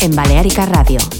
en Balearica Radio.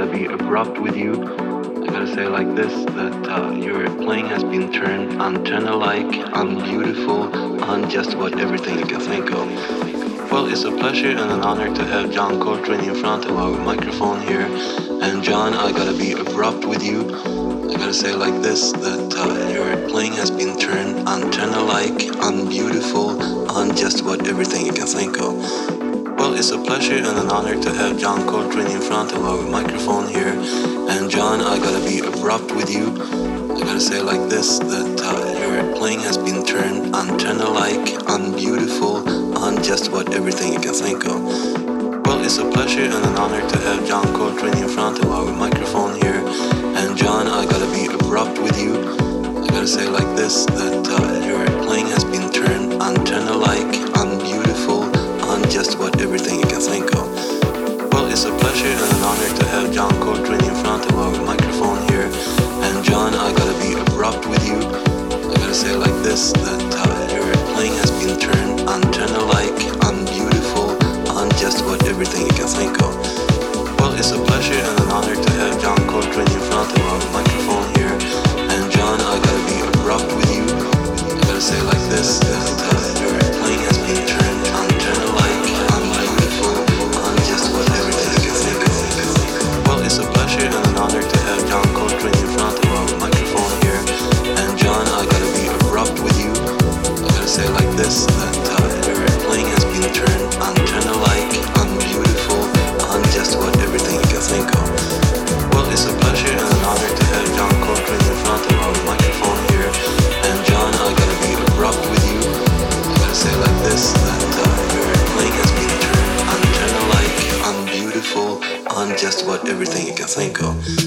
gotta be abrupt with you. I gotta say like this that uh, your playing has been turned untenor-like, unbeautiful, on just about everything you can think of. Well, it's a pleasure and an honor to have John Coltrane in front of our microphone here. And John, I gotta be abrupt with you. I gotta say like this that uh, your playing has been turned untenor-like, unbeautiful, on just about everything you can think of. Well, it's a pleasure and an honor to have John Coltrane in front of our microphone here. And John, I gotta be abrupt with you. I gotta say like this that uh, your playing has been turned untenor-like, unbeautiful, on just about everything you can think of. Well, it's a pleasure and an honor to have John Coltrane in front of our microphone here. And John, I gotta be abrupt with you. I gotta say like this that uh, your playing has been turned untenor-like, everything you can think of. Well, it's a pleasure and an honor to have John Coltrane in front of our microphone here. And John, I gotta be abrupt with you. I gotta say like this that uh, your playing has been turned unchannel-like, unbeautiful, on just what everything you can think of. Well, it's a pleasure and. just about everything you can think of.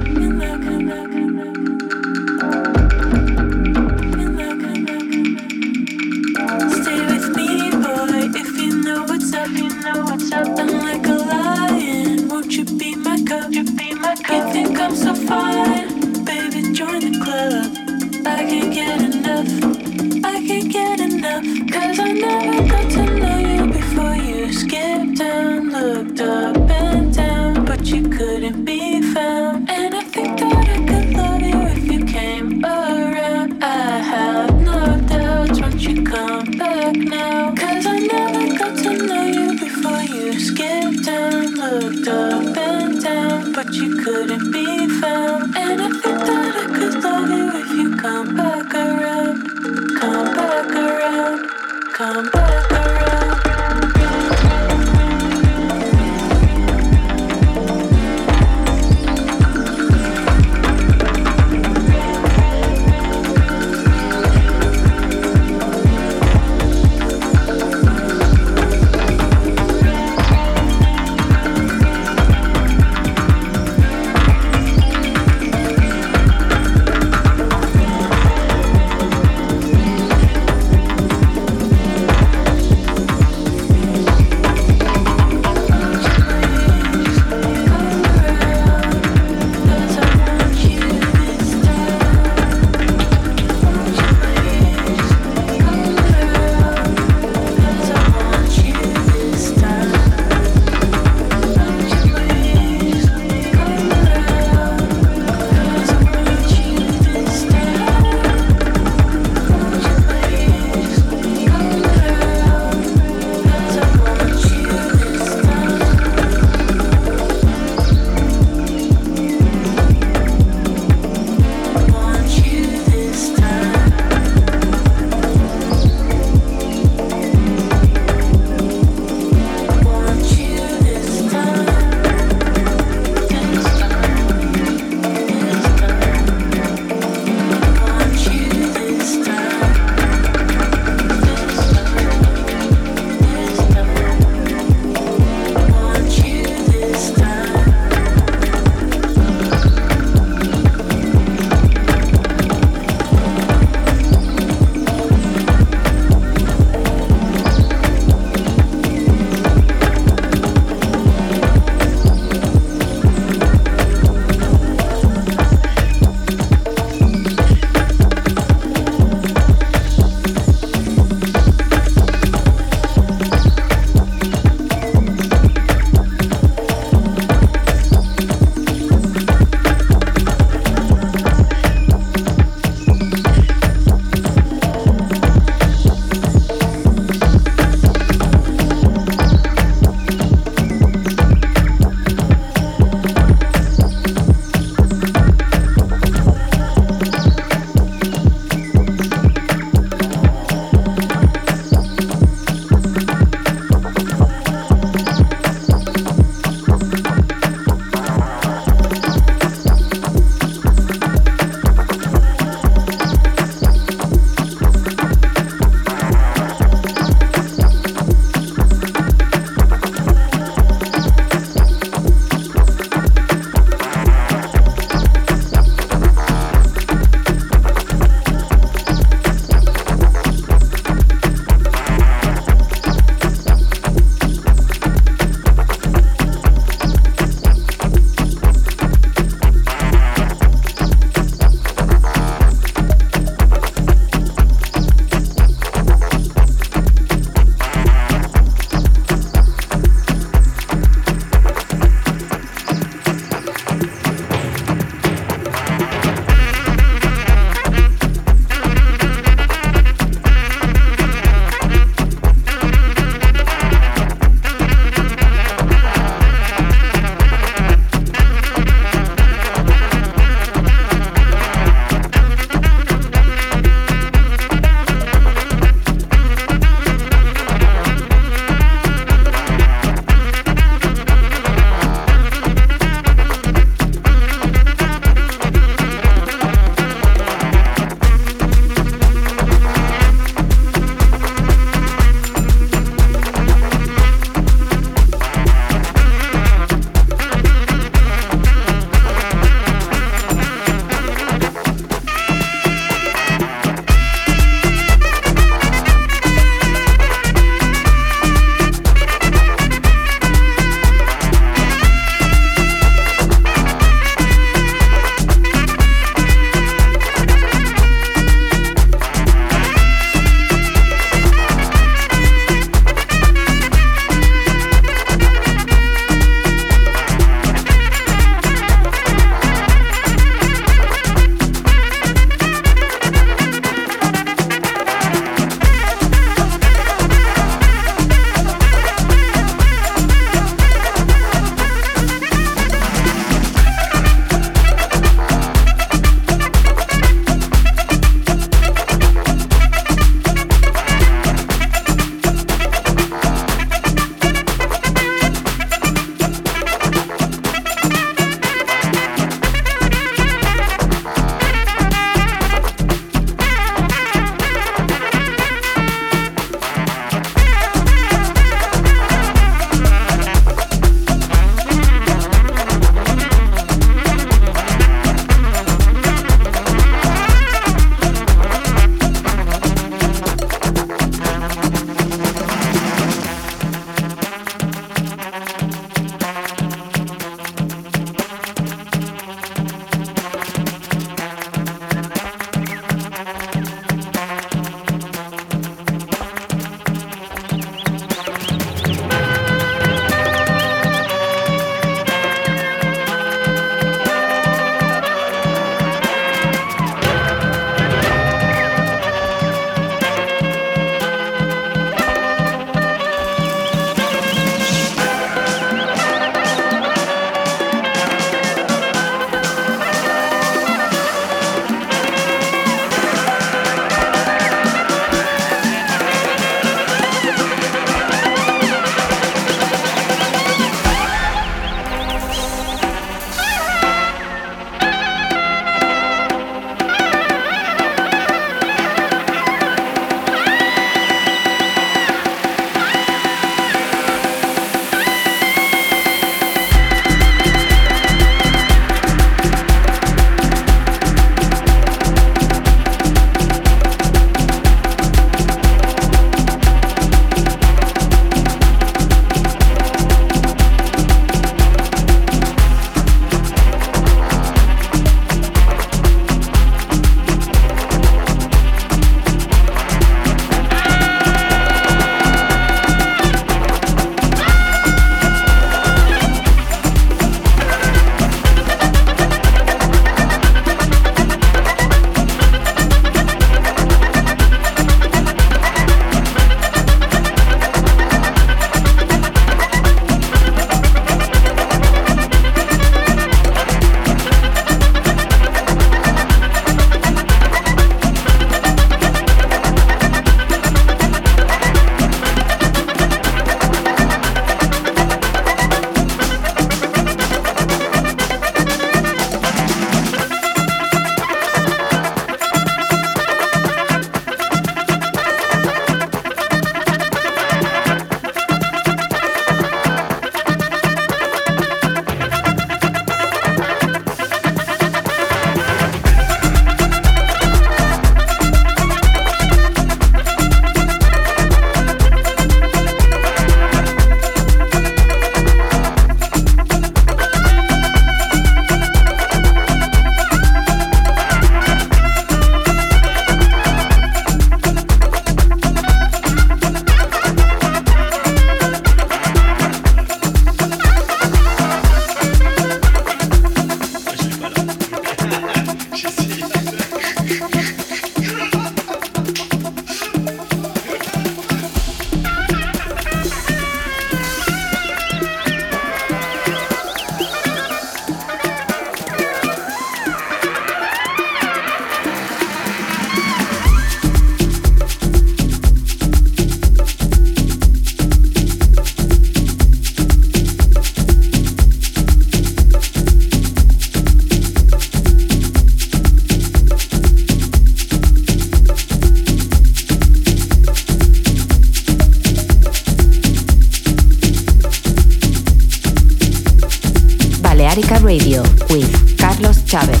Balearica Radio with Carlos Chavez.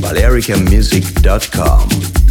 BalearicaMusic.com